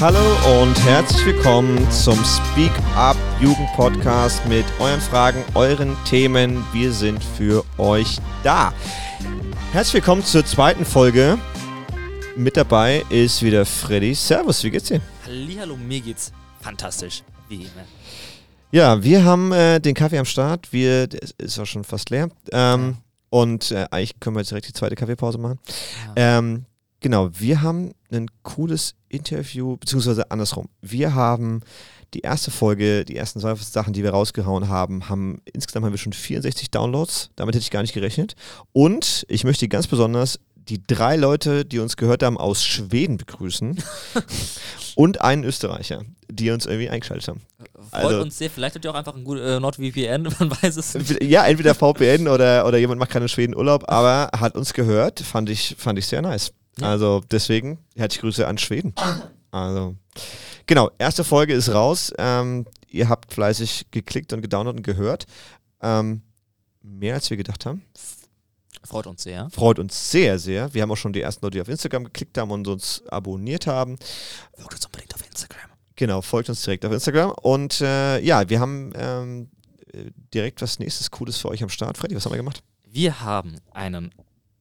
Hallo und herzlich willkommen zum Speak Up Jugend Podcast mit euren Fragen, euren Themen. Wir sind für euch da. Herzlich willkommen zur zweiten Folge. Mit dabei ist wieder Freddy. Servus, wie geht's dir? Hallo, mir geht's fantastisch, wie immer. Ja, wir haben äh, den Kaffee am Start. Wir, der ist auch schon fast leer. Ähm, und äh, eigentlich können wir jetzt direkt die zweite Kaffeepause machen. Ja. Ähm, genau, wir haben ein cooles Interview, beziehungsweise andersrum. Wir haben die erste Folge, die ersten zwei Sachen, die wir rausgehauen haben, haben insgesamt haben wir schon 64 Downloads. Damit hätte ich gar nicht gerechnet. Und ich möchte ganz besonders die drei Leute, die uns gehört haben, aus Schweden begrüßen und einen Österreicher, die uns irgendwie eingeschaltet haben. Freut also- uns sehr. Vielleicht hat ihr auch einfach ein gut äh, NordVPN, man weiß es nicht. Ja, entweder VPN oder, oder jemand macht keinen Schweden Urlaub, aber hat uns gehört, fand ich, fand ich sehr nice. Ja. Also deswegen herzliche Grüße an Schweden. Also, genau, erste Folge ist raus. Ähm, ihr habt fleißig geklickt und gedownloadet und gehört. Ähm, mehr als wir gedacht haben. Freut uns sehr. Freut uns sehr, sehr. Wir haben auch schon die ersten Leute, die auf Instagram geklickt haben und uns abonniert haben. Folgt uns unbedingt auf Instagram. Genau, folgt uns direkt auf Instagram. Und äh, ja, wir haben ähm, äh, direkt was nächstes Cooles für euch am Start. Freddy, was haben wir gemacht? Wir haben einen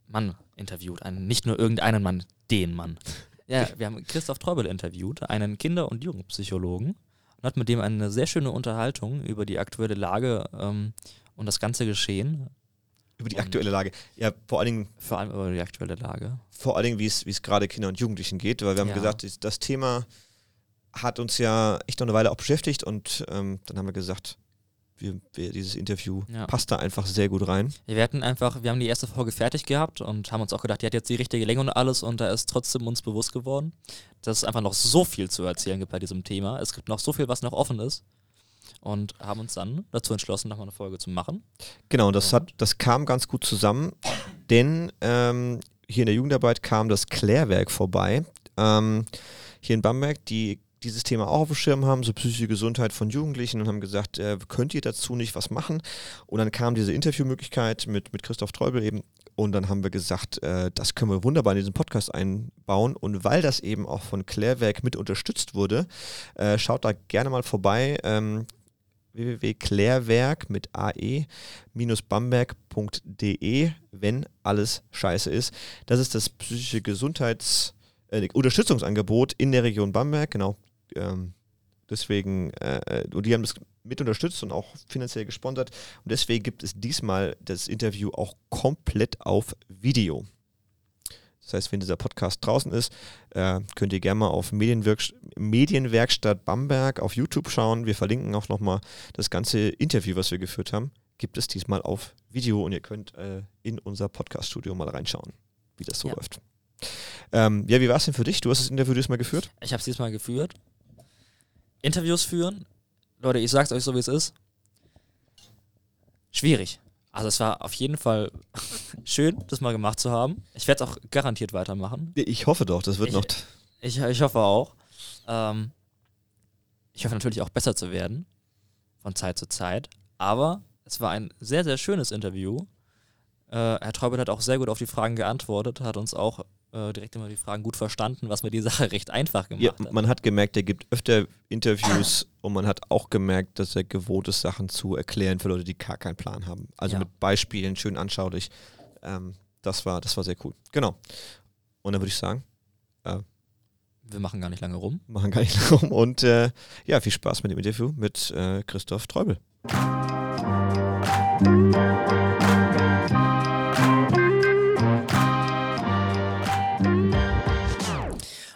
Mann interviewt, einen, nicht nur irgendeinen Mann, den Mann. Ja, wir haben Christoph Treubel interviewt, einen Kinder- und Jugendpsychologen und hat mit dem eine sehr schöne Unterhaltung über die aktuelle Lage ähm, und das ganze Geschehen, Über die Und- aktuelle Lage. Ja, vor allen Dingen, vor allem über die aktuelle Lage. vor allen Dingen wie es gerade Kindern und Jugendlichen geht, weil wir haben Ja. gesagt, das- das Thema hat uns ja echt noch eine Weile auch beschäftigt und ähm, dann haben wir gesagt, wir, wir, dieses Interview Ja. passt da einfach sehr gut rein. Wir hatten einfach, wir haben die erste Folge fertig gehabt und haben uns auch gedacht, die hat jetzt die richtige Länge und alles und da ist trotzdem uns bewusst geworden, dass es einfach noch so viel zu erzählen gibt bei diesem Thema. Es gibt noch so viel, was noch offen ist und haben uns dann dazu entschlossen, nochmal eine Folge zu machen. Genau, das, hat, das kam ganz gut zusammen, denn ähm, hier in der Jugendarbeit kam das Klärwerk vorbei. Ähm, hier in Bamberg, die dieses Thema auch auf dem Schirm haben, so psychische Gesundheit von Jugendlichen und haben gesagt, äh, könnt ihr dazu nicht was machen? Und dann kam diese Interviewmöglichkeit mit, mit Christoph Treubel eben und dann haben wir gesagt, äh, das können wir wunderbar in diesen Podcast einbauen und weil das eben auch von Klärwerk mit unterstützt wurde, äh, schaut da gerne mal vorbei. Ähm, www.klärwerk mit ae bamberg.de, wenn alles scheiße ist. Das ist das psychische Gesundheits- äh, Unterstützungsangebot in der Region Bamberg, genau. Ähm, deswegen, äh, und die haben das mit unterstützt und auch finanziell gesponsert. Und deswegen gibt es diesmal das Interview auch komplett auf Video. Das heißt, wenn dieser Podcast draußen ist, äh, könnt ihr gerne mal auf Medienwerk Medienwerkstatt Bamberg auf YouTube schauen. Wir verlinken auch nochmal das ganze Interview, was wir geführt haben. Gibt es diesmal auf Video und ihr könnt äh, in unser Podcast-Studio mal reinschauen, wie das so Ja. läuft. Ähm, ja, wie war es denn für dich? Du hast das Interview diesmal geführt? Ich habe es diesmal geführt. Interviews führen. Leute, ich sag's euch so, wie es ist. Schwierig. Also es war auf jeden Fall schön, das mal gemacht zu haben. Ich werde es auch garantiert weitermachen. Ich hoffe doch, das wird Ich- noch. Ich, ich hoffe auch. Ähm, ich hoffe natürlich auch besser zu werden von Zeit zu Zeit. Aber es war ein sehr, sehr schönes Interview. Äh, Herr Treubel hat auch sehr gut auf die Fragen geantwortet, hat uns auch äh, direkt immer die Fragen gut verstanden, was mir die Sache recht einfach gemacht Ja, hat. man hat gemerkt, er gibt öfter Interviews und man hat auch gemerkt, dass er gewohnt ist, Sachen zu erklären für Leute, die gar keinen Plan haben. Also Ja. mit Beispielen, schön anschaulich. Ähm, das, war, das war sehr cool. Genau. Und dann würde ich sagen, Wir machen gar nicht lange rum. machen gar nicht lang rum. Und äh, ja, viel Spaß mit dem Interview mit äh, Christoph Treubel.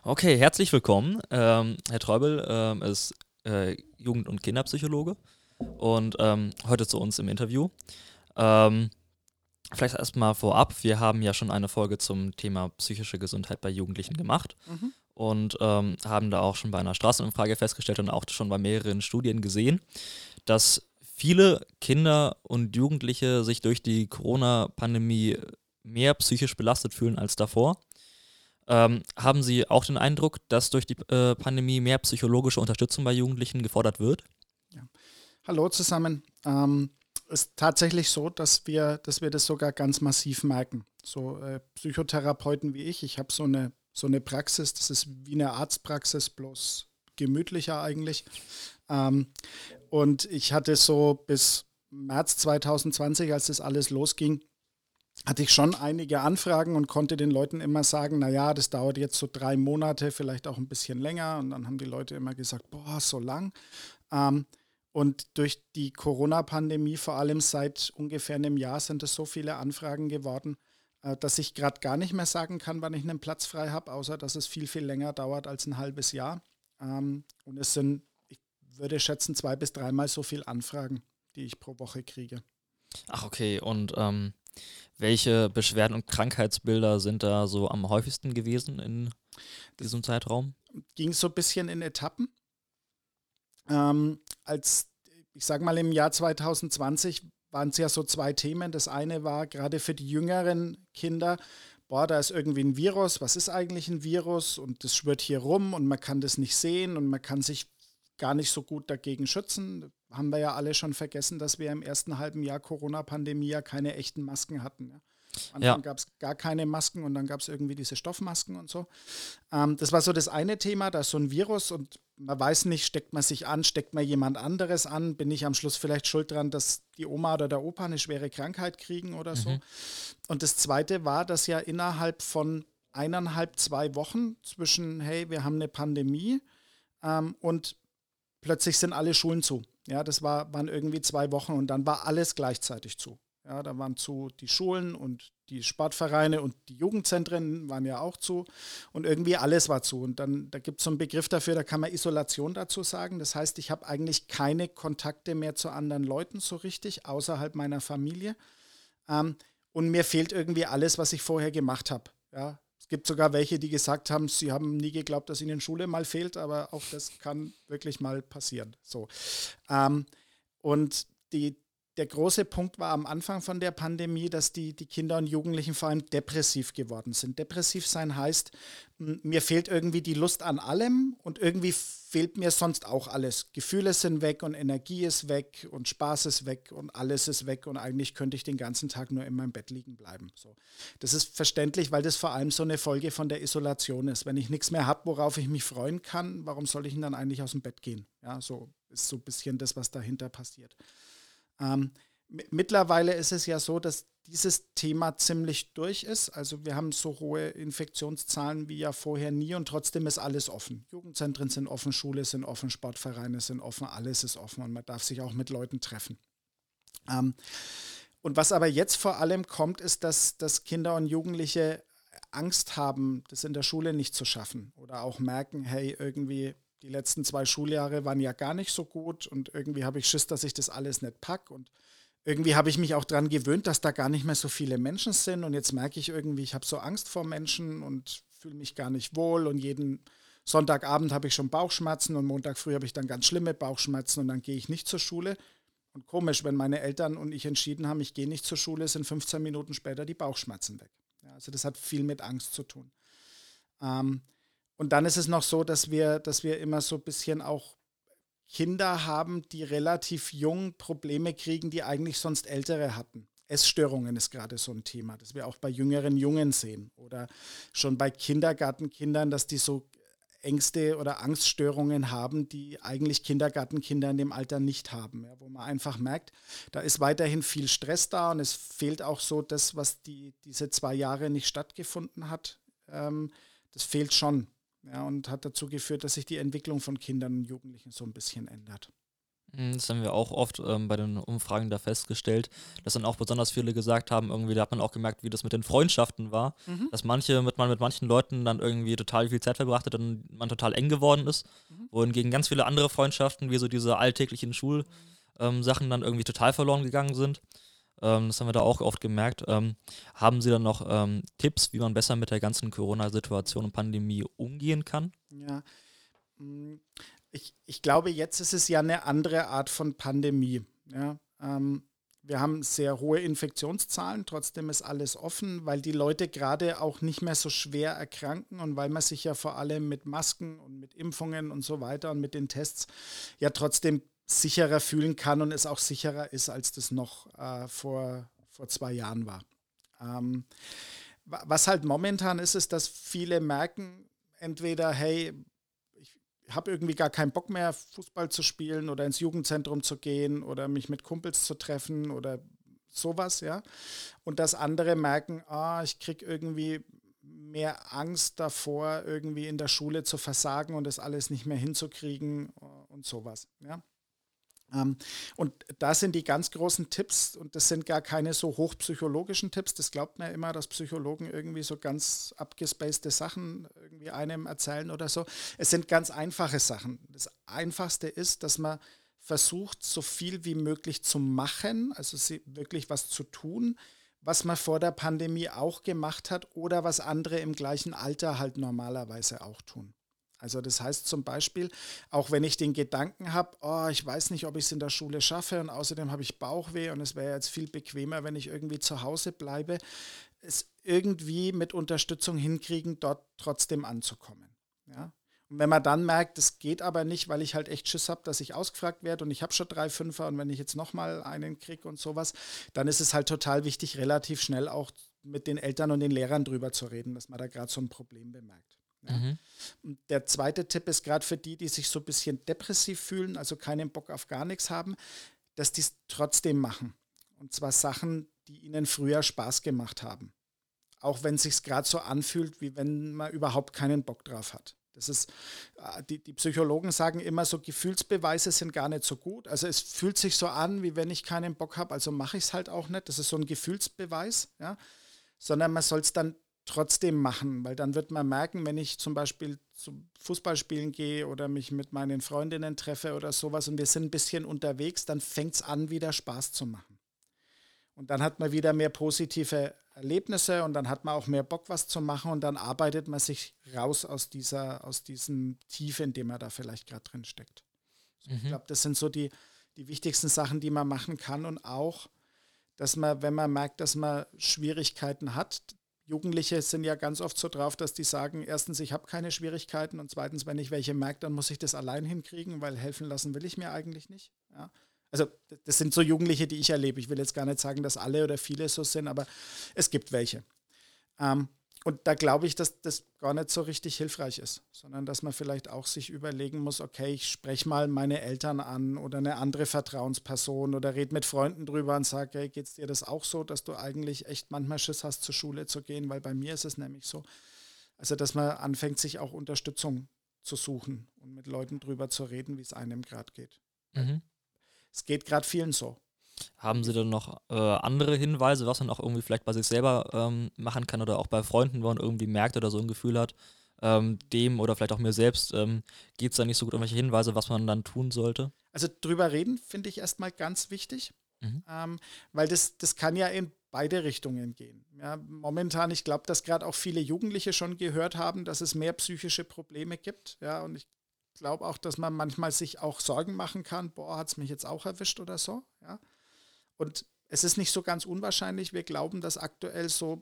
Okay, herzlich willkommen. Ähm, Herr Treubel ähm, ist äh, Jugend- und Kinderpsychologe und ähm, heute zu uns im Interview. Ähm, vielleicht erstmal vorab, wir haben ja schon eine Folge zum Thema psychische Gesundheit bei Jugendlichen gemacht Mhm. und ähm, haben da auch schon bei einer Straßenumfrage festgestellt und auch schon bei mehreren Studien gesehen, dass viele Kinder und Jugendliche sich durch die Corona-Pandemie mehr psychisch belastet fühlen als davor. Ähm, haben Sie auch den Eindruck, dass durch die äh, Pandemie mehr psychologische Unterstützung bei Jugendlichen gefordert wird? Hallo zusammen. Ähm, ist tatsächlich so, dass wir, dass wir das sogar ganz massiv merken. So äh, Psychotherapeuten wie ich, ich habe so eine so eine Praxis. Das ist wie eine Arztpraxis, bloß gemütlicher eigentlich. Ähm, und ich hatte so bis März 2020, als das alles losging, hatte ich schon einige Anfragen und konnte den Leuten immer sagen, naja, das dauert jetzt so drei Monate, vielleicht auch ein bisschen länger. Und dann haben die Leute immer gesagt, boah, so lang. Ähm, und durch die Corona-Pandemie, vor allem seit ungefähr einem Jahr, sind es so viele Anfragen geworden, äh, dass ich gerade gar nicht mehr sagen kann, wann ich einen Platz frei habe, außer dass es viel, viel länger dauert als ein halbes Jahr. Ähm, und es sind, ich würde schätzen, zwei bis dreimal so viele Anfragen, die ich pro Woche kriege. Ach, okay. Und ähm, welche Beschwerden und Krankheitsbilder sind da so am häufigsten gewesen in diesem Zeitraum? Ging so ein bisschen in Etappen. Ähm, als, ich sage mal, im Jahr 2020 waren es ja so zwei Themen. Das eine war gerade für die jüngeren Kinder, boah, da ist irgendwie ein Virus, was ist eigentlich ein Virus? Und das schwirrt hier rum und man kann das nicht sehen und man kann sich gar nicht so gut dagegen schützen. Haben wir ja alle schon vergessen, dass wir im ersten halben Jahr Corona-Pandemie ja keine echten Masken hatten. Ja. Am Anfang ja. gab es gar keine Masken und dann gab es irgendwie diese Stoffmasken und so. Ähm, das war so das eine Thema, da ist so ein Virus und man weiß nicht, steckt man sich an, steckt man jemand anderes an, bin ich am Schluss vielleicht schuld dran, dass die Oma oder der Opa eine schwere Krankheit kriegen oder mhm. so. Und das zweite war, dass ja innerhalb von eineinhalb, zwei Wochen zwischen, hey, wir haben eine Pandemie ähm, und plötzlich sind alle Schulen zu. Ja, das war, waren irgendwie zwei Wochen und dann war alles gleichzeitig zu. Ja, da waren zu die Schulen und die Sportvereine und die Jugendzentren waren ja auch zu und irgendwie alles war zu. Und dann, da gibt es so einen Begriff dafür, da kann man Isolation dazu sagen. Das heißt, ich habe eigentlich keine Kontakte mehr zu anderen Leuten so richtig, außerhalb meiner Familie. Ähm, und mir fehlt irgendwie alles, was ich vorher gemacht habe. Ja, es gibt sogar welche, die gesagt haben, sie haben nie geglaubt, dass ihnen Schule mal fehlt, aber auch das kann wirklich mal passieren. So. Ähm, und die, der große Punkt war am Anfang von der Pandemie, dass die, die Kinder und Jugendlichen vor allem depressiv geworden sind. Depressiv sein heißt, mir fehlt irgendwie die Lust an allem und irgendwie fehlt mir sonst auch alles. Gefühle sind weg und Energie ist weg und Spaß ist weg und alles ist weg und eigentlich könnte ich den ganzen Tag nur in meinem Bett liegen bleiben. So. Das ist verständlich, weil das vor allem so eine Folge von der Isolation ist. Wenn ich nichts mehr habe, worauf ich mich freuen kann, warum soll ich denn dann eigentlich aus dem Bett gehen? Ja, so ist so ein bisschen das, was dahinter passiert. Ähm, mittlerweile ist es ja so, dass dieses Thema ziemlich durch ist. Also wir haben so hohe Infektionszahlen wie ja vorher nie und trotzdem ist alles offen. Jugendzentren sind offen, Schule sind offen, Sportvereine sind offen, alles ist offen und man darf sich auch mit Leuten treffen. Ähm, und was aber jetzt vor allem kommt, ist, dass, dass Kinder und Jugendliche Angst haben, das in der Schule nicht zu schaffen oder auch merken, hey, irgendwie die letzten zwei Schuljahre waren ja gar nicht so gut und irgendwie habe ich Schiss, dass ich das alles nicht packe und irgendwie habe ich mich auch daran gewöhnt, dass da gar nicht mehr so viele Menschen sind und jetzt merke ich irgendwie, ich habe so Angst vor Menschen und fühle mich gar nicht wohl und jeden Sonntagabend habe ich schon Bauchschmerzen und Montag früh habe ich dann ganz schlimme Bauchschmerzen und dann gehe ich nicht zur Schule. Und komisch, wenn meine Eltern und ich entschieden haben, ich gehe nicht zur Schule, sind 15 Minuten später die Bauchschmerzen weg. Ja, also das hat viel mit Angst zu tun. Ähm, und dann ist es noch so, dass wir, dass wir immer so ein bisschen auch Kinder haben, die relativ jung Probleme kriegen, die eigentlich sonst Ältere hatten. Essstörungen ist gerade so ein Thema, das wir auch bei jüngeren Jungen sehen. Oder schon bei Kindergartenkindern, dass die so Ängste oder Angststörungen haben, die eigentlich Kindergartenkinder in dem Alter nicht haben. Ja, wo man einfach merkt, da ist weiterhin viel Stress da und es fehlt auch so das, was die, diese zwei Jahre nicht stattgefunden hat. Ähm, das fehlt schon. Ja, und hat dazu geführt, dass sich die Entwicklung von Kindern und Jugendlichen so ein bisschen ändert. Mhm, das haben wir auch oft ähm, bei den Umfragen da festgestellt, dass dann auch besonders viele gesagt haben, irgendwie, da hat man auch gemerkt, wie das mit den Freundschaften war, mhm. dass manche, mit man mit manchen Leuten dann irgendwie total viel Zeit verbracht hat und man total eng geworden ist, mhm. wohingegen ganz viele andere Freundschaften, wie so diese alltäglichen Schulsachen, ähm, dann irgendwie total verloren gegangen sind. Ähm, das haben wir da auch oft gemerkt. Ähm, haben Sie dann noch ähm, Tipps, wie man besser mit der ganzen Corona-Situation und Pandemie umgehen kann? Ja, mm, ich, ich glaube, jetzt ist es ja eine andere Art von Pandemie. Ja, ähm, wir haben sehr hohe Infektionszahlen, trotzdem ist alles offen, weil die Leute gerade auch nicht mehr so schwer erkranken und weil man sich ja vor allem mit Masken und mit Impfungen und so weiter und mit den Tests ja trotzdem sicherer fühlen kann und es auch sicherer ist, als das noch äh, vor, vor zwei Jahren war. Ähm, Was halt momentan ist, ist, dass viele merken, entweder, hey, ich habe irgendwie gar keinen Bock mehr, Fußball zu spielen oder ins Jugendzentrum zu gehen oder mich mit Kumpels zu treffen oder sowas, ja. Und dass andere merken, ah, ich kriege irgendwie mehr Angst davor, irgendwie in der Schule zu versagen und das alles nicht mehr hinzukriegen und sowas, ja. Ähm, und da sind die ganz großen Tipps, und das sind gar keine so hochpsychologischen Tipps, das glaubt man ja immer, dass Psychologen irgendwie so ganz abgespacede Sachen irgendwie einem erzählen oder so. Es sind ganz einfache Sachen. Das Einfachste ist, dass man versucht, so viel wie möglich zu machen, also wirklich was zu tun, was man vor der Pandemie auch gemacht hat oder was andere im gleichen Alter halt normalerweise auch tun. Also das heißt zum Beispiel, auch wenn ich den Gedanken habe, oh, ich weiß nicht, ob ich es in der Schule schaffe und außerdem habe ich Bauchweh und es wäre jetzt viel bequemer, wenn ich irgendwie zu Hause bleibe, es irgendwie mit Unterstützung hinkriegen, dort trotzdem anzukommen. Ja? Und wenn man dann merkt, es geht aber nicht, weil ich halt echt Schiss habe, dass ich ausgefragt werde und ich habe schon drei Fünfer und wenn ich jetzt nochmal einen kriege und sowas, dann ist es halt total wichtig, relativ schnell auch mit den Eltern und den Lehrern drüber zu reden, dass man da gerade so ein Problem bemerkt. Ja. Mhm. Der zweite Tipp ist gerade für die, die sich so ein bisschen depressiv fühlen, also keinen Bock auf gar nichts haben, dass die es trotzdem machen. Und zwar Sachen, die ihnen früher Spaß gemacht haben. Auch wenn es sich gerade so anfühlt, wie wenn man überhaupt keinen Bock drauf hat. Das ist, äh, die, die Psychologen sagen immer so, Gefühlsbeweise sind gar nicht so gut. Also es fühlt sich so an, wie wenn ich keinen Bock habe, also mache ich es halt auch nicht. Das ist so ein Gefühlsbeweis, ja. Sondern man soll es dann trotzdem machen, weil dann wird man merken, wenn ich zum Beispiel zum Fußballspielen gehe oder mich mit meinen Freundinnen treffe oder sowas und wir sind ein bisschen unterwegs, dann fängt es an, wieder Spaß zu machen. Und dann hat man wieder mehr positive Erlebnisse und dann hat man auch mehr Bock, was zu machen und dann arbeitet man sich raus aus dieser, aus diesem Tief, in dem man da vielleicht gerade drin steckt. mhm. Ich glaube, das sind so die, die wichtigsten Sachen, die man machen kann und auch, dass man, wenn man merkt, dass man Schwierigkeiten hat, Jugendliche sind ja ganz oft so drauf, dass die sagen, erstens, ich habe keine Schwierigkeiten und zweitens, wenn ich welche merke, dann muss ich das allein hinkriegen, weil helfen lassen will ich mir eigentlich nicht. Ja. Also das sind so Jugendliche, die ich erlebe. Ich will jetzt gar nicht sagen, dass alle oder viele so sind, aber es gibt welche. Ähm, und da glaube ich, dass das gar nicht so richtig hilfreich ist, sondern dass man vielleicht auch sich überlegen muss, okay, ich spreche mal meine Eltern an oder eine andere Vertrauensperson oder rede mit Freunden drüber und sage, hey, geht es dir das auch so, dass du eigentlich echt manchmal Schiss hast, zur Schule zu gehen, weil bei mir ist es nämlich so. Also, dass man anfängt, sich auch Unterstützung zu suchen und mit Leuten drüber zu reden, wie es einem gerade geht. Mhm. Es geht gerade vielen so. Haben Sie denn noch äh, andere Hinweise, was man auch irgendwie vielleicht bei sich selber ähm, machen kann oder auch bei Freunden, wo man irgendwie merkt oder so ein Gefühl hat, ähm, dem oder vielleicht auch mir selbst ähm, geht es da nicht so gut, irgendwelche Hinweise, was man dann tun sollte? Also drüber reden finde ich erstmal ganz wichtig, mhm. Ähm, weil das, das kann ja in beide Richtungen gehen. Ja, momentan, ich glaube, dass gerade auch viele Jugendliche schon gehört haben, dass es mehr psychische Probleme gibt. Ja, und ich glaube auch, dass man manchmal sich auch Sorgen machen kann, boah, hat es mich jetzt auch erwischt oder so. Ja. Und es ist nicht so ganz unwahrscheinlich. Wir glauben, dass aktuell so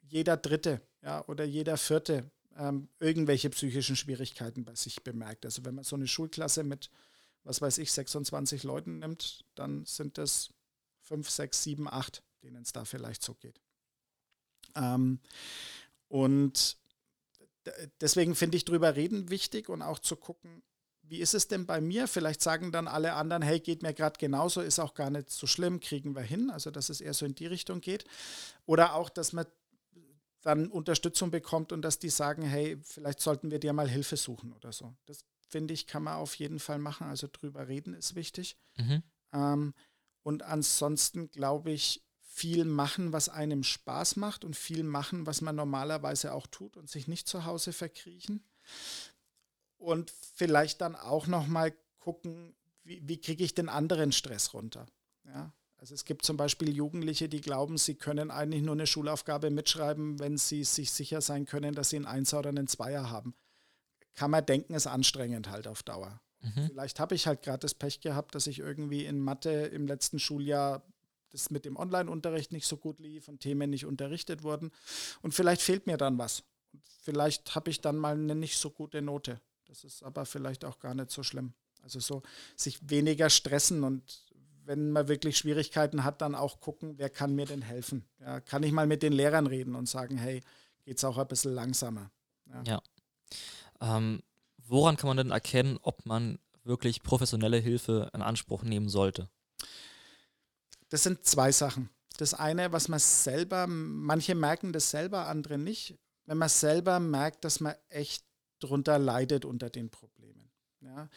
jeder Dritte ja, oder jeder Vierte ähm, irgendwelche psychischen Schwierigkeiten bei sich bemerkt. Also wenn man so eine Schulklasse mit, was weiß ich, 26 Leuten nimmt, dann sind das 5, 6, 7, 8, denen es da vielleicht so geht. Ähm, und deswegen finde ich drüber reden wichtig und auch zu gucken, wie ist es denn bei mir? Vielleicht sagen dann alle anderen, hey, geht mir gerade genauso, ist auch gar nicht so schlimm, kriegen wir hin. Also, dass es eher so in die Richtung geht. Oder auch, dass man dann Unterstützung bekommt und dass die sagen, hey, vielleicht sollten wir dir mal Hilfe suchen oder so. Das finde ich, kann man auf jeden Fall machen. Also drüber reden ist wichtig. Mhm. Ähm, und ansonsten glaube ich, viel machen, was einem Spaß macht und viel machen, was man normalerweise auch tut und sich nicht zu Hause verkriechen und vielleicht dann auch noch mal gucken, wie, wie kriege ich den anderen Stress runter. Ja? Also es gibt zum Beispiel Jugendliche, die glauben, sie können eigentlich nur eine Schulaufgabe mitschreiben, wenn sie sich sicher sein können, dass sie einen Einser oder einen Zweier haben. Kann man denken, ist anstrengend halt auf Dauer. Mhm. Vielleicht habe ich halt gerade das Pech gehabt, dass ich irgendwie in Mathe im letzten Schuljahr das mit dem Online-Unterricht nicht so gut lief und Themen nicht unterrichtet wurden. Und vielleicht fehlt mir dann was. Vielleicht habe ich dann mal eine nicht so gute Note. Das ist aber vielleicht auch gar nicht so schlimm. Also so sich weniger stressen und wenn man wirklich Schwierigkeiten hat, dann auch gucken, wer kann mir denn helfen. Ja, kann ich mal mit den Lehrern reden und sagen, hey, geht es auch ein bisschen langsamer. Ja. ja. Ähm, woran kann man denn erkennen, ob man wirklich professionelle Hilfe in Anspruch nehmen sollte? Das sind zwei Sachen. Das eine, was man selber, manche merken das selber, andere nicht. Wenn man selber merkt, dass man echt drunter leidet unter den Problemen. Ja.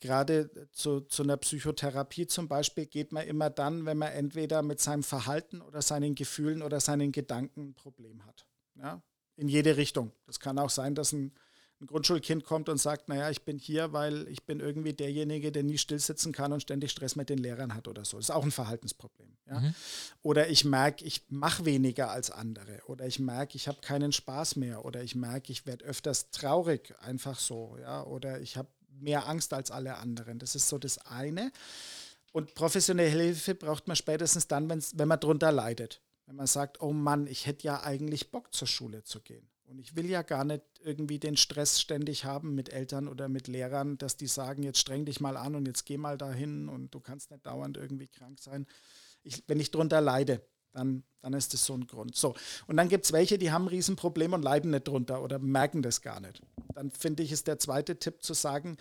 Gerade zu, zu einer Psychotherapie zum Beispiel geht man immer dann, wenn man entweder mit seinem Verhalten oder seinen Gefühlen oder seinen Gedanken ein Problem hat. Ja. In jede Richtung. Das kann auch sein, dass ein ein Grundschulkind kommt und sagt, naja, ich bin hier, weil ich bin irgendwie derjenige, der nie stillsitzen kann und ständig Stress mit den Lehrern hat oder so. Das ist auch ein Verhaltensproblem. Ja? Mhm. Oder ich merke, ich mache weniger als andere. Oder ich merke, ich habe keinen Spaß mehr. Oder ich merke, ich werde öfters traurig, einfach so. Ja? Oder ich habe mehr Angst als alle anderen. Das ist so das eine. Und professionelle Hilfe braucht man spätestens dann, wenn man drunter leidet. Wenn man sagt, oh Mann, ich hätte ja eigentlich Bock zur Schule zu gehen. Und ich will ja gar nicht irgendwie den Stress ständig haben mit Eltern oder mit Lehrern, dass die sagen, jetzt streng dich mal an und jetzt geh mal dahin und du kannst nicht dauernd irgendwie krank sein. Ich, wenn ich drunter leide, dann, dann ist das so ein Grund. So, und dann gibt es welche, die haben ein Riesenproblem und leiden nicht drunter oder merken das gar nicht. Dann finde ich, ist der zweite Tipp zu sagen,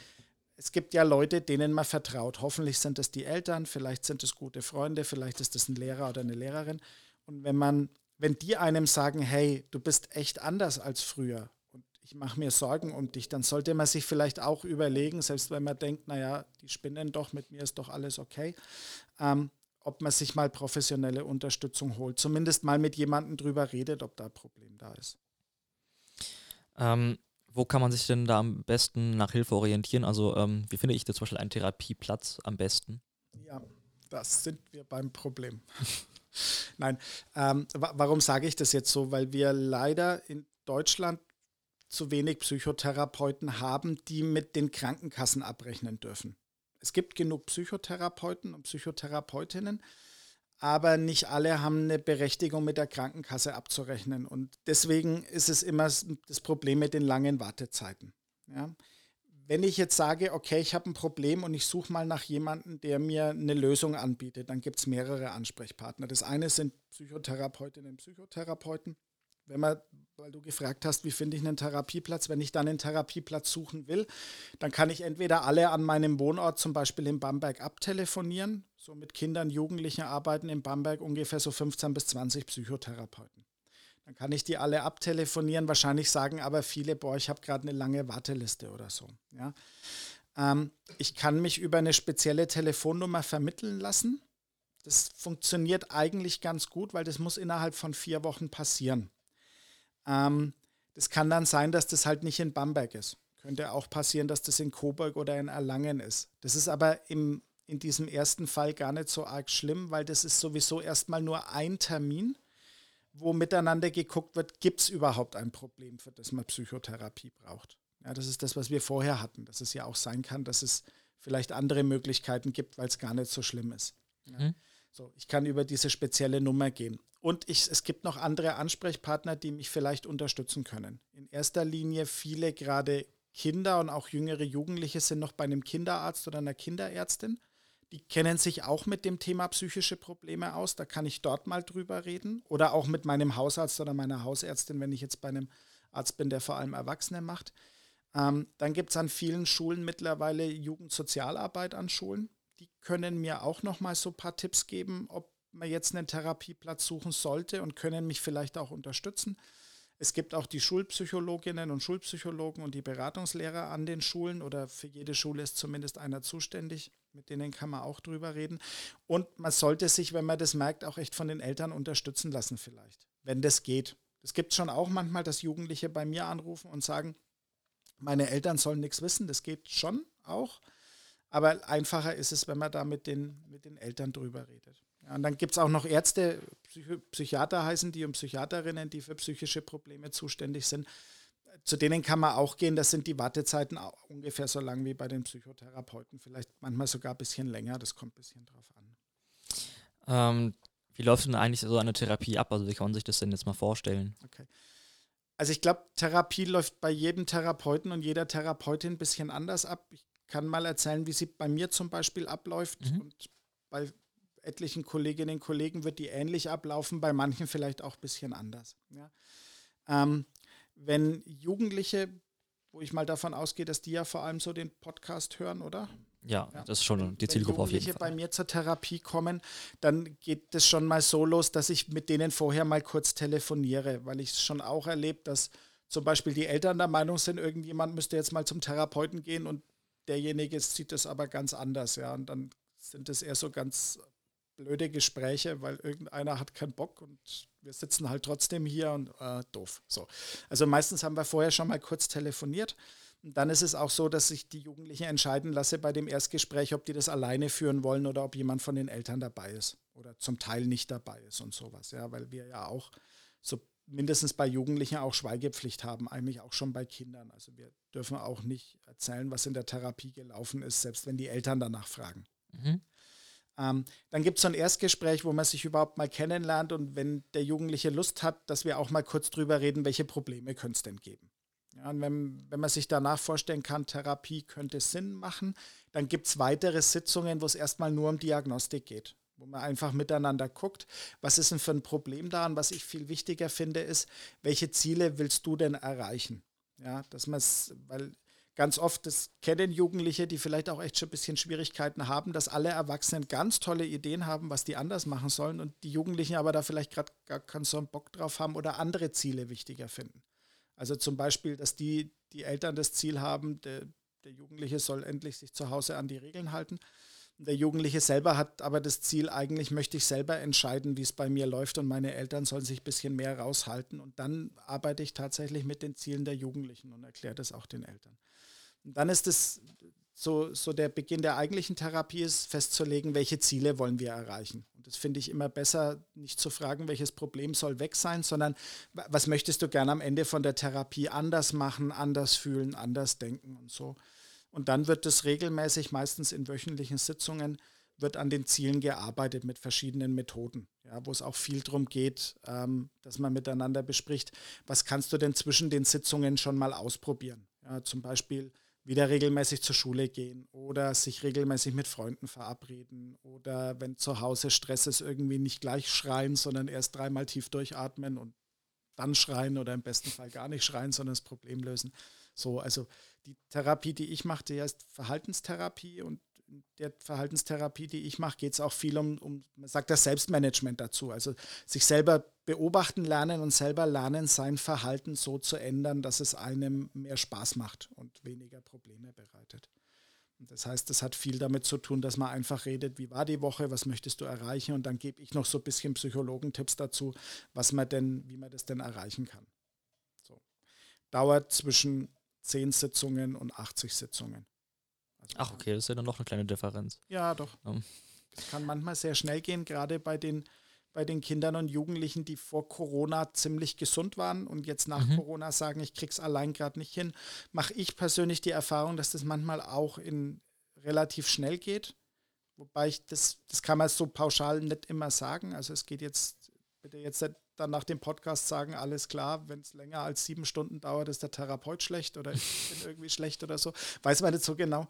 es gibt ja Leute, denen man vertraut. Hoffentlich sind es die Eltern, vielleicht sind es gute Freunde, vielleicht ist es ein Lehrer oder eine Lehrerin. Und wenn man wenn die einem sagen, hey, du bist echt anders als früher und ich mache mir Sorgen um dich, dann sollte man sich vielleicht auch überlegen, selbst wenn man denkt, naja, die spinnen doch, mit mir ist doch alles okay, ähm, ob man sich mal professionelle Unterstützung holt. Zumindest mal mit jemandem drüber redet, ob da ein Problem da ist. Ähm, wo kann man sich denn da am besten nach Hilfe orientieren? Also ähm, wie finde ich da zum Beispiel einen Therapieplatz am besten? Ja, das sind wir beim Problem. Nein, ähm, warum sage ich das jetzt so? Weil wir leider in Deutschland zu wenig Psychotherapeuten haben, die mit den Krankenkassen abrechnen dürfen. Es gibt genug Psychotherapeuten und Psychotherapeutinnen, aber nicht alle haben eine Berechtigung mit der Krankenkasse abzurechnen. Und deswegen ist es immer das Problem mit den langen Wartezeiten. Ja? Wenn ich jetzt sage, okay, ich habe ein Problem und ich suche mal nach jemandem, der mir eine Lösung anbietet, dann gibt es mehrere Ansprechpartner. Das eine sind Psychotherapeutinnen und Psychotherapeuten. Wenn man, weil du gefragt hast, wie finde ich einen Therapieplatz, wenn ich dann einen Therapieplatz suchen will, dann kann ich entweder alle an meinem Wohnort, zum Beispiel in Bamberg, abtelefonieren. So mit Kindern, Jugendlichen arbeiten in Bamberg ungefähr so 15 bis 20 Psychotherapeuten. Dann kann ich die alle abtelefonieren. Wahrscheinlich sagen aber viele, boah, ich habe gerade eine lange Warteliste oder so. Ja? Ähm, ich kann mich über eine spezielle Telefonnummer vermitteln lassen. Das funktioniert eigentlich ganz gut, weil das muss innerhalb von vier Wochen passieren. Ähm, das kann dann sein, dass das halt nicht in Bamberg ist. Könnte auch passieren, dass das in Coburg oder in Erlangen ist. Das ist aber im, in diesem ersten Fall gar nicht so arg schlimm, weil das ist sowieso erstmal nur ein Termin wo miteinander geguckt wird, gibt es überhaupt ein Problem, für das man Psychotherapie braucht. Ja, das ist das, was wir vorher hatten, dass es ja auch sein kann, dass es vielleicht andere Möglichkeiten gibt, weil es gar nicht so schlimm ist. Ja. Mhm. So, ich kann über diese spezielle Nummer gehen. Und ich, es gibt noch andere Ansprechpartner, die mich vielleicht unterstützen können. In erster Linie viele gerade Kinder und auch jüngere Jugendliche sind noch bei einem Kinderarzt oder einer Kinderärztin die kennen sich auch mit dem Thema psychische Probleme aus. Da kann ich dort mal drüber reden. Oder auch mit meinem Hausarzt oder meiner Hausärztin, wenn ich jetzt bei einem Arzt bin, der vor allem Erwachsene macht. Ähm, dann gibt es an vielen Schulen mittlerweile Jugendsozialarbeit an Schulen. Die können mir auch noch mal so ein paar Tipps geben, ob man jetzt einen Therapieplatz suchen sollte und können mich vielleicht auch unterstützen. Es gibt auch die Schulpsychologinnen und Schulpsychologen und die Beratungslehrer an den Schulen oder für jede Schule ist zumindest einer zuständig. Mit denen kann man auch drüber reden. Und man sollte sich, wenn man das merkt, auch echt von den Eltern unterstützen lassen vielleicht, wenn das geht. Es gibt schon auch manchmal, dass Jugendliche bei mir anrufen und sagen, meine Eltern sollen nichts wissen. Das geht schon auch. Aber einfacher ist es, wenn man da mit den, mit den Eltern drüber redet. Ja, und dann gibt es auch noch Ärzte, Psych Psychiater heißen die und Psychiaterinnen, die für psychische Probleme zuständig sind zu denen kann man auch gehen. Das sind die Wartezeiten ungefähr so lang wie bei den Psychotherapeuten. Vielleicht manchmal sogar ein bisschen länger. Das kommt ein bisschen drauf an. Ähm, wie läuft denn eigentlich so eine Therapie ab? Also wie kann man sich das denn jetzt mal vorstellen? Okay. Also ich glaube, Therapie läuft bei jedem Therapeuten und jeder Therapeutin ein bisschen anders ab. Ich kann mal erzählen, wie sie bei mir zum Beispiel abläuft. Mhm. Und bei etlichen Kolleginnen und Kollegen wird die ähnlich ablaufen, bei manchen vielleicht auch ein bisschen anders. Ja. Ähm, wenn Jugendliche, wo ich mal davon ausgehe, dass die ja vor allem so den Podcast hören, oder? Ja, ja. das ist schon die Zielgruppe auf jeden Fall. Wenn bei mir zur Therapie kommen, dann geht es schon mal so los, dass ich mit denen vorher mal kurz telefoniere, weil ich es schon auch erlebt, dass zum Beispiel die Eltern der Meinung sind, irgendjemand müsste jetzt mal zum Therapeuten gehen und derjenige sieht das aber ganz anders, ja. Und dann sind es eher so ganz blöde Gespräche, weil irgendeiner hat keinen Bock und wir sitzen halt trotzdem hier und äh, doof. So. Also meistens haben wir vorher schon mal kurz telefoniert. Und dann ist es auch so, dass ich die Jugendlichen entscheiden lasse bei dem Erstgespräch, ob die das alleine führen wollen oder ob jemand von den Eltern dabei ist oder zum Teil nicht dabei ist und sowas. Ja, weil wir ja auch so mindestens bei Jugendlichen auch Schweigepflicht haben, eigentlich auch schon bei Kindern. Also wir dürfen auch nicht erzählen, was in der Therapie gelaufen ist, selbst wenn die Eltern danach fragen. Mhm. Ähm, dann gibt es so ein Erstgespräch, wo man sich überhaupt mal kennenlernt und wenn der Jugendliche Lust hat, dass wir auch mal kurz drüber reden, welche Probleme könnte es denn geben. Ja, und wenn, wenn man sich danach vorstellen kann, Therapie könnte Sinn machen, dann gibt es weitere Sitzungen, wo es erstmal nur um Diagnostik geht wo man einfach miteinander guckt, was ist denn für ein Problem da und was ich viel wichtiger finde, ist, welche Ziele willst du denn erreichen? Ja, dass man weil ganz oft, das kennen Jugendliche, die vielleicht auch echt schon ein bisschen Schwierigkeiten haben, dass alle Erwachsenen ganz tolle Ideen haben, was die anders machen sollen und die Jugendlichen aber da vielleicht gerade gar keinen so einen Bock drauf haben oder andere Ziele wichtiger finden. Also zum Beispiel, dass die, die Eltern das Ziel haben, der, der Jugendliche soll endlich sich zu Hause an die Regeln halten. Der Jugendliche selber hat aber das Ziel, eigentlich möchte ich selber entscheiden, wie es bei mir läuft und meine Eltern sollen sich ein bisschen mehr raushalten. Und dann arbeite ich tatsächlich mit den Zielen der Jugendlichen und erkläre das auch den Eltern. Und dann ist es so, so der Beginn der eigentlichen Therapie ist, festzulegen, welche Ziele wollen wir erreichen. Und das finde ich immer besser, nicht zu fragen, welches Problem soll weg sein, sondern was möchtest du gerne am Ende von der Therapie anders machen, anders fühlen, anders denken und so. Und dann wird es regelmäßig, meistens in wöchentlichen Sitzungen, wird an den Zielen gearbeitet mit verschiedenen Methoden, ja, wo es auch viel darum geht, ähm, dass man miteinander bespricht, was kannst du denn zwischen den Sitzungen schon mal ausprobieren. Ja, zum Beispiel wieder regelmäßig zur Schule gehen oder sich regelmäßig mit Freunden verabreden oder wenn zu Hause Stress ist, irgendwie nicht gleich schreien, sondern erst dreimal tief durchatmen und dann schreien oder im besten Fall gar nicht schreien, sondern das Problem lösen. So, also die Therapie, die ich mache, die heißt Verhaltenstherapie und der Verhaltenstherapie, die ich mache, geht es auch viel um, um, man sagt das Selbstmanagement dazu. Also sich selber beobachten lernen und selber lernen, sein Verhalten so zu ändern, dass es einem mehr Spaß macht und weniger Probleme bereitet. Und das heißt, das hat viel damit zu tun, dass man einfach redet, wie war die Woche, was möchtest du erreichen und dann gebe ich noch so ein bisschen Psychologentipps dazu, was man denn, wie man das denn erreichen kann. So. Dauert zwischen 10 Sitzungen und 80 Sitzungen. Also Ach, okay, das ist ja dann noch eine kleine Differenz. Ja, doch. Um. Das kann manchmal sehr schnell gehen, gerade bei den, bei den Kindern und Jugendlichen, die vor Corona ziemlich gesund waren und jetzt nach mhm. Corona sagen, ich krieg's allein gerade nicht hin, mache ich persönlich die Erfahrung, dass das manchmal auch in relativ schnell geht. Wobei ich das, das kann man so pauschal nicht immer sagen. Also es geht jetzt bitte jetzt dann nach dem Podcast sagen, alles klar, wenn es länger als sieben Stunden dauert, ist der Therapeut schlecht oder ich bin irgendwie schlecht oder so. Weiß man nicht so genau.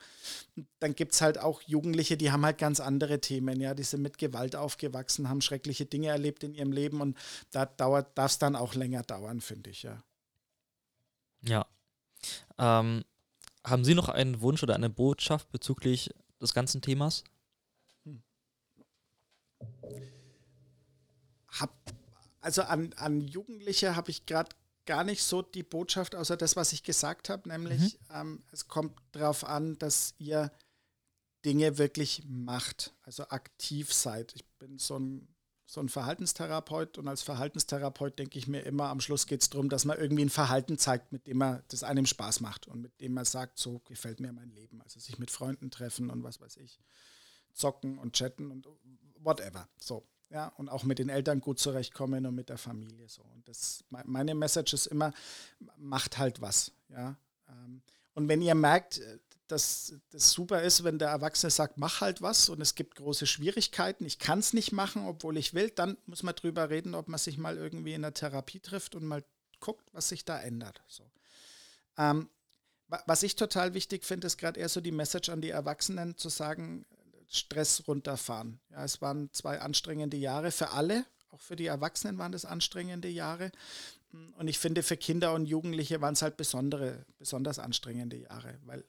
dann gibt es halt auch Jugendliche, die haben halt ganz andere Themen, ja, die sind mit Gewalt aufgewachsen, haben schreckliche Dinge erlebt in ihrem Leben und da dauert, darf es dann auch länger dauern, finde ich, ja. Ja. Ähm, haben Sie noch einen Wunsch oder eine Botschaft bezüglich des ganzen Themas? Hm. Hab also an, an Jugendliche habe ich gerade gar nicht so die Botschaft, außer das, was ich gesagt habe, nämlich mhm. ähm, es kommt darauf an, dass ihr Dinge wirklich macht, also aktiv seid. Ich bin so ein, so ein Verhaltenstherapeut und als Verhaltenstherapeut denke ich mir immer, am Schluss geht es darum, dass man irgendwie ein Verhalten zeigt, mit dem man das einem Spaß macht und mit dem man sagt, so gefällt mir mein Leben. Also sich mit Freunden treffen und was weiß ich, zocken und chatten und whatever. So ja, und auch mit den Eltern gut zurechtkommen und mit der Familie so. Und das, meine Message ist immer, macht halt was, ja. Ähm, und wenn ihr merkt, äh, dass das super ist, wenn der Erwachsene sagt, mach halt was und es gibt große Schwierigkeiten, ich kann es nicht machen, obwohl ich will, dann muss man drüber reden, ob man sich mal irgendwie in der Therapie trifft und mal guckt, was sich da ändert. So. Ähm, was ich total wichtig finde, ist gerade eher so die Message an die Erwachsenen zu sagen, Stress runterfahren. Ja, es waren zwei anstrengende Jahre für alle, auch für die Erwachsenen waren es anstrengende Jahre. Und ich finde, für Kinder und Jugendliche waren es halt besondere, besonders anstrengende Jahre, weil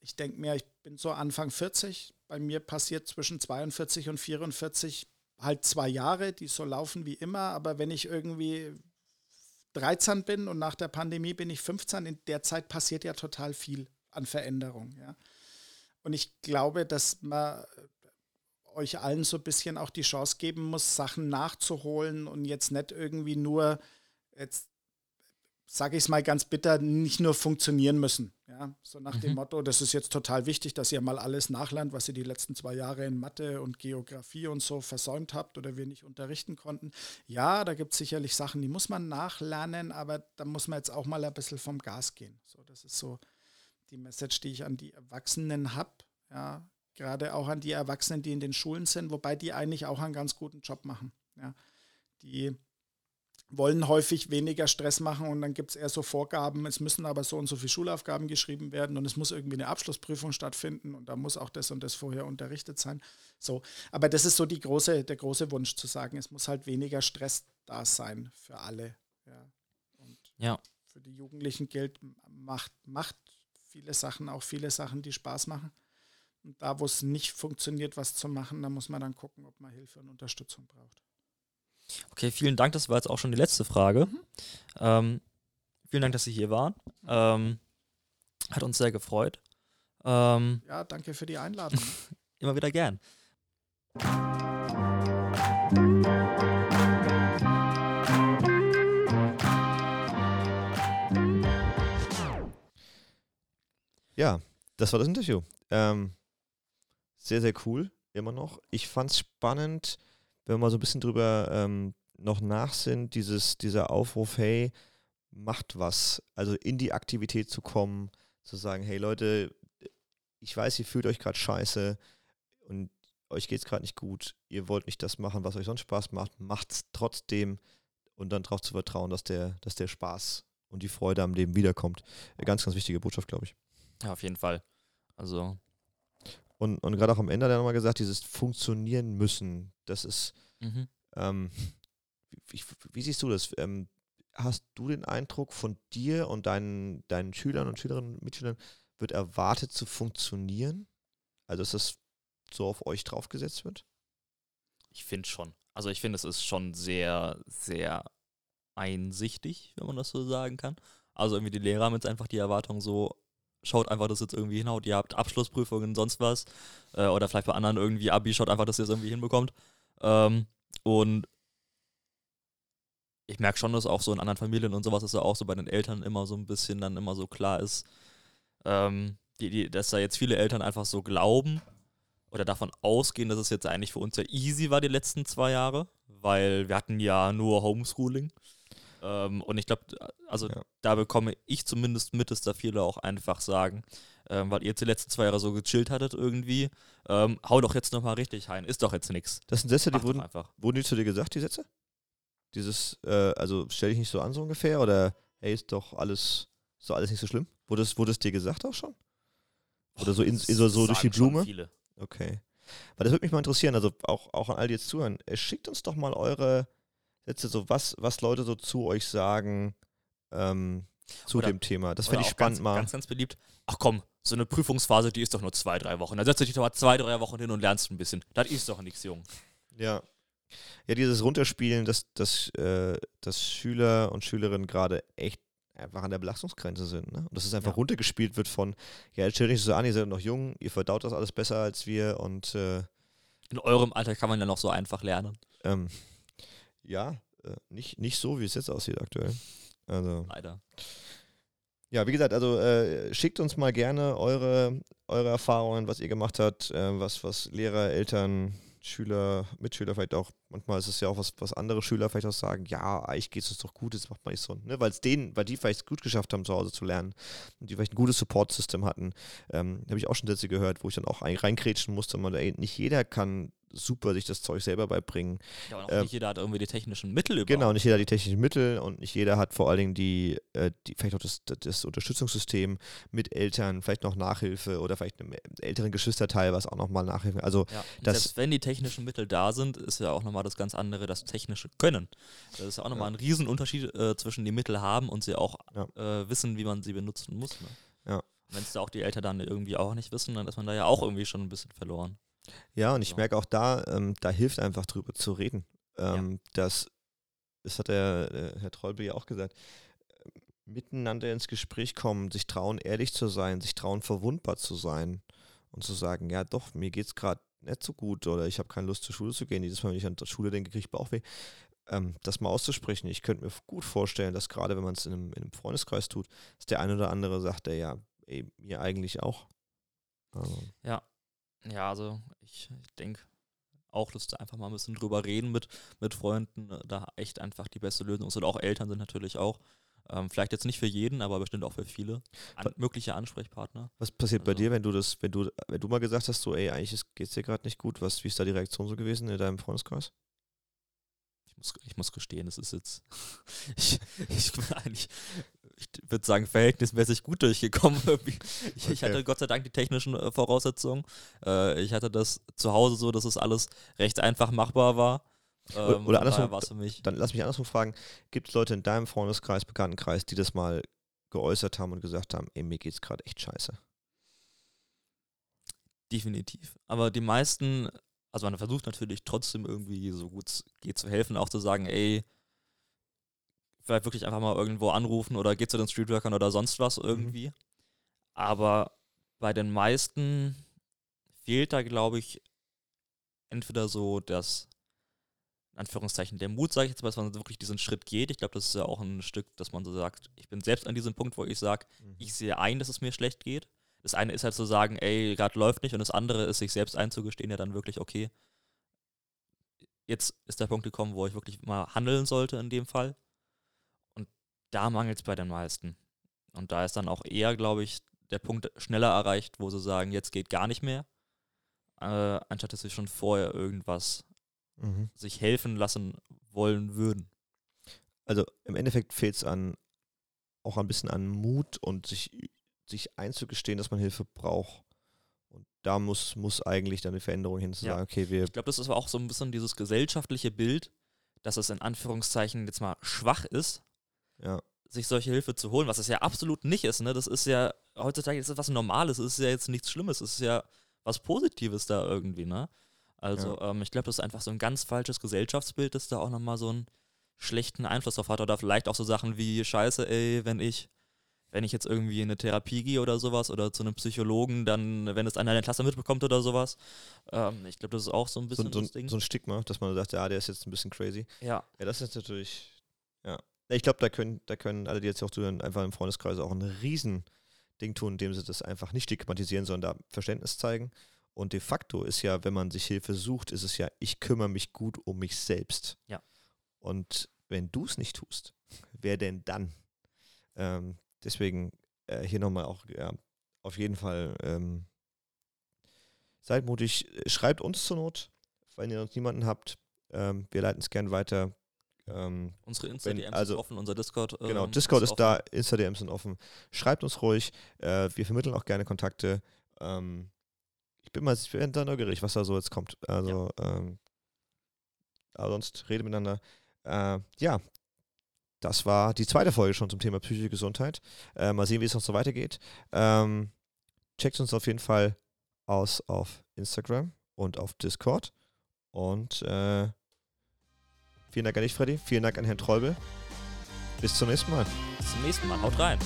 ich denke mir, ich bin so Anfang 40, bei mir passiert zwischen 42 und 44 halt zwei Jahre, die so laufen wie immer, aber wenn ich irgendwie 13 bin und nach der Pandemie bin ich 15, in der Zeit passiert ja total viel an Veränderung. Ja. Und ich glaube, dass man euch allen so ein bisschen auch die Chance geben muss, Sachen nachzuholen und jetzt nicht irgendwie nur, jetzt sage ich es mal ganz bitter, nicht nur funktionieren müssen. Ja, so nach mhm. dem Motto, das ist jetzt total wichtig, dass ihr mal alles nachlernt, was ihr die letzten zwei Jahre in Mathe und Geografie und so versäumt habt oder wir nicht unterrichten konnten. Ja, da gibt es sicherlich Sachen, die muss man nachlernen, aber da muss man jetzt auch mal ein bisschen vom Gas gehen. So, das ist so die Message, die ich an die Erwachsenen habe. Ja, gerade auch an die Erwachsenen, die in den Schulen sind, wobei die eigentlich auch einen ganz guten Job machen. Ja, die wollen häufig weniger Stress machen und dann gibt es eher so Vorgaben, es müssen aber so und so viele Schulaufgaben geschrieben werden und es muss irgendwie eine Abschlussprüfung stattfinden und da muss auch das und das vorher unterrichtet sein. So, aber das ist so die große, der große Wunsch zu sagen, es muss halt weniger Stress da sein für alle. Ja. Und ja. für die Jugendlichen gilt, macht, macht viele Sachen, auch viele Sachen, die Spaß machen. Und da, wo es nicht funktioniert, was zu machen, da muss man dann gucken, ob man Hilfe und Unterstützung braucht. Okay, vielen Dank. Das war jetzt auch schon die letzte Frage. Mhm. Ähm, vielen Dank, dass Sie hier waren. Ähm, hat uns sehr gefreut. Ähm, ja, danke für die Einladung. immer wieder gern. Ja, das war das Interview. Ähm, sehr, sehr cool, immer noch. Ich fand es spannend, wenn wir mal so ein bisschen drüber ähm, noch nach sind, dieses, dieser Aufruf, hey, macht was, also in die Aktivität zu kommen, zu sagen, hey Leute, ich weiß, ihr fühlt euch gerade scheiße und euch geht es gerade nicht gut, ihr wollt nicht das machen, was euch sonst Spaß macht, macht es trotzdem und dann darauf zu vertrauen, dass der, dass der Spaß und die Freude am Leben wiederkommt. Ganz, ganz wichtige Botschaft, glaube ich. Ja, auf jeden Fall. Also und, und gerade auch am Ende hat er nochmal gesagt, dieses Funktionieren müssen, das ist, mhm. ähm, wie, wie, siehst du das? Ähm, hast du den Eindruck von dir und deinen, deinen Schülern und Schülerinnen und Mitschülern wird erwartet zu funktionieren? Also, dass das so auf euch draufgesetzt wird? Ich finde schon. Also, ich finde, es ist schon sehr, sehr einsichtig, wenn man das so sagen kann. Also, irgendwie die Lehrer haben jetzt einfach die Erwartung so, schaut einfach, dass es jetzt irgendwie hinhaut. Ihr habt Abschlussprüfungen, sonst was. Äh, oder vielleicht bei anderen irgendwie Abi, schaut einfach, dass ihr es irgendwie hinbekommt. Ähm, und ich merke schon, dass auch so in anderen Familien und sowas, dass ja auch so bei den Eltern immer so ein bisschen dann immer so klar ist, ähm, die, die, dass da jetzt viele Eltern einfach so glauben oder davon ausgehen, dass es jetzt eigentlich für uns ja easy war die letzten zwei Jahre, weil wir hatten ja nur Homeschooling. Ähm, und ich glaube, also ja. da bekomme ich zumindest mit, dass da viele auch einfach sagen, ähm, weil ihr jetzt die letzten zwei Jahre so gechillt hattet irgendwie, ähm, hau doch jetzt nochmal richtig rein, ist doch jetzt nichts. Das sind Sätze, die wurden, einfach. wurden die zu dir gesagt, die Sätze? Dieses, äh, also stell dich nicht so an, so ungefähr, oder hey, ist doch alles, ist doch alles nicht so schlimm? Wurde es, wurde es dir gesagt auch schon? Oder so, in, so, so durch die Blume? Viele. Okay. Weil das würde mich mal interessieren, also auch, auch an all die jetzt zuhören. Schickt uns doch mal eure Sätze, so was, was Leute so zu euch sagen ähm, zu oder, dem Thema. Das fände ich spannend ganz, mal. Ganz, ganz beliebt. Ach komm, so eine Prüfungsphase, die ist doch nur zwei, drei Wochen. Da setzt du dich doch mal zwei, drei Wochen hin und lernst ein bisschen. Das ist doch nichts, Jung. Ja. Ja, dieses Runterspielen, dass, dass, äh, dass Schüler und Schülerinnen gerade echt einfach an der Belastungsgrenze sind. Ne? Und dass es einfach ja. runtergespielt wird von, ja, jetzt stellt euch so an, ihr seid noch jung, ihr verdaut das alles besser als wir und äh, in eurem Alter kann man ja noch so einfach lernen. Ähm, ja, äh, nicht, nicht so, wie es jetzt aussieht aktuell. Also, Leider. Ja, wie gesagt, also äh, schickt uns mal gerne eure, eure Erfahrungen, was ihr gemacht habt, äh, was, was Lehrer, Eltern, Schüler, Mitschüler vielleicht auch, manchmal ist es ja auch was, was andere Schüler vielleicht auch sagen, ja, eigentlich geht es uns doch gut, jetzt macht man nicht so, ne? weil es denen, weil die vielleicht gut geschafft haben, zu Hause zu lernen und die vielleicht ein gutes Support-System hatten. Ähm, Habe ich auch schon Sätze gehört, wo ich dann auch reinkrätschen musste, man, ey, nicht jeder kann super sich das Zeug selber beibringen. Ja, und auch Ähm, nicht jeder hat irgendwie die technischen Mittel überhaupt. Genau, nicht jeder hat die technischen Mittel und nicht jeder hat vor allen Dingen die, äh, die vielleicht auch das, das, Unterstützungssystem mit Eltern, vielleicht noch Nachhilfe oder vielleicht einem älteren Geschwisterteil, was auch nochmal Nachhilfe. Also Ja, selbst wenn die technischen Mittel da sind, ist ja auch nochmal das ganz andere, das technische Können. Das ist ja auch nochmal ein Riesenunterschied äh, zwischen die Mittel haben und sie auch Ja. äh, wissen, wie man sie benutzen muss. Ne? Ja. Wenn es da auch die Eltern dann irgendwie auch nicht wissen, dann ist man da ja auch irgendwie schon ein bisschen verloren. Ja, und ich So. merke auch da, ähm, da hilft einfach drüber zu reden. Ähm, Das, das hat der äh, Herr Trollbe ja auch gesagt. Ähm, Miteinander ins Gespräch kommen, sich trauen, ehrlich zu sein, sich trauen, verwundbar zu sein und zu sagen, ja doch, mir geht's gerade nicht so gut oder ich habe keine Lust zur Schule zu gehen. Jedes Mal, wenn ich an der Schule denke, kriege ich Bauchweh. Ähm, das mal auszusprechen. Ich könnte mir gut vorstellen, dass gerade wenn man es in einem, in einem Freundeskreis tut, dass der eine oder andere sagt, der ja, ey, mir eigentlich auch. Also, Ja, also ich, ich denke auch, dass da einfach mal ein bisschen drüber reden mit, mit Freunden, äh, da echt einfach die beste Lösung ist. Und auch Eltern sind natürlich auch. Ähm, vielleicht jetzt nicht für jeden, aber bestimmt auch für viele an, mögliche Ansprechpartner. Was passiert bei Also- dir, wenn du das, wenn du, wenn du mal gesagt hast, so, ey, eigentlich geht es dir gerade nicht gut, was, wie ist da die Reaktion so gewesen in deinem Freundeskreis? Ich muss, ich muss gestehen, es ist jetzt. Ich, ich bin eigentlich, ich würde sagen, verhältnismäßig gut durchgekommen. Ich, ich Okay. hatte Gott sei Dank die technischen äh, Voraussetzungen. Äh, ich hatte das zu Hause so, dass es alles recht einfach machbar war. Ähm, oder andersrum, daher war es für mich. Dann lass mich andersrum fragen, gibt es Leute in deinem Freundeskreis, Bekanntenkreis, die das mal geäußert haben und gesagt haben, ey, mir geht's gerade echt scheiße? Definitiv. Aber die meisten, also man versucht natürlich trotzdem irgendwie so gut es geht zu helfen, auch zu sagen, ey, vielleicht wirklich einfach mal irgendwo anrufen oder geht zu den Streetworkern oder sonst was irgendwie. Aber bei den meisten fehlt da, glaube ich, entweder so das, in Anführungszeichen, der Mut, sage ich jetzt mal, dass man wirklich diesen Schritt geht. Ich glaube, das ist ja auch ein Stück, dass man so sagt, ich bin selbst an diesem Punkt, wo ich sage, ich sehe ein, dass es mir schlecht geht. Das eine ist halt zu sagen, ey, gerade läuft nicht, und das andere ist, sich selbst einzugestehen, ja dann wirklich, okay, jetzt ist der Punkt gekommen, wo ich wirklich mal handeln sollte in dem Fall. Und da mangelt es bei den meisten. Und da ist dann auch eher, glaube ich, der Punkt schneller erreicht, wo sie sagen, jetzt geht gar nicht mehr, äh, anstatt dass sie schon vorher irgendwas Mhm. sich helfen lassen wollen würden. Also im Endeffekt fehlt es an auch ein bisschen an Mut und sich, sich einzugestehen, dass man Hilfe braucht. Und da muss, muss eigentlich dann eine Veränderung hin zu Ja. sagen, okay, wir Ich glaube, das ist aber auch so ein bisschen dieses gesellschaftliche Bild, dass es in Anführungszeichen jetzt mal schwach ist, ja, sich solche Hilfe zu holen, was es ja absolut nicht ist. Ne? Das ist ja, heutzutage ist was Normales, es ist ja jetzt nichts Schlimmes, es ist ja was Positives da irgendwie, ne? Also ähm, ich glaube, das ist einfach so ein ganz falsches Gesellschaftsbild, das da auch nochmal so einen schlechten Einfluss drauf hat. Oder vielleicht auch so Sachen wie, scheiße, ey, wenn ich, wenn ich jetzt irgendwie in eine Therapie gehe oder sowas oder zu einem Psychologen, dann, wenn es einer in der Klasse mitbekommt oder sowas. Ähm, ich glaube, das ist auch so ein so, bisschen so, das Ding. so ein Stigma, dass man sagt, ja, der ist jetzt ein bisschen crazy. ja, Ja, das ist natürlich, ja. Ich glaube, da können, da können alle, die jetzt auch zuhören, einfach im Freundeskreis auch ein riesen Ding tun, indem sie das einfach nicht stigmatisieren, sondern da Verständnis zeigen. Und de facto ist ja, wenn man sich Hilfe sucht, ist es ja, ich kümmere mich gut um mich selbst. Ja. Und wenn du es nicht tust, wer denn dann? Ähm, deswegen äh, hier nochmal auch, ja, auf jeden Fall ähm, seid mutig, schreibt uns zur Not, wenn ihr noch niemanden habt. Ähm, wir leiten es gern weiter. Ähm, unsere Insta-DMs also- sind offen, unser Discord. genau, ähm, Discord ist, offen. da, Insta-DMs sind offen. Schreibt uns ruhig. Äh, wir vermitteln auch gerne Kontakte. Ähm, ich bin mal ich bin da neugierig, was da so jetzt kommt. Also, ähm, aber sonst rede miteinander. Äh, ja, das war die zweite Folge schon zum Thema psychische Gesundheit. Äh, mal sehen, wie es noch so weitergeht. Ähm, checkt uns auf jeden Fall aus auf Instagram und auf Discord. Und äh, vielen Dank an dich, Freddy. Vielen Dank an Herrn Treubel. Bis zum nächsten Mal. Bis zum nächsten Mal. Haut rein.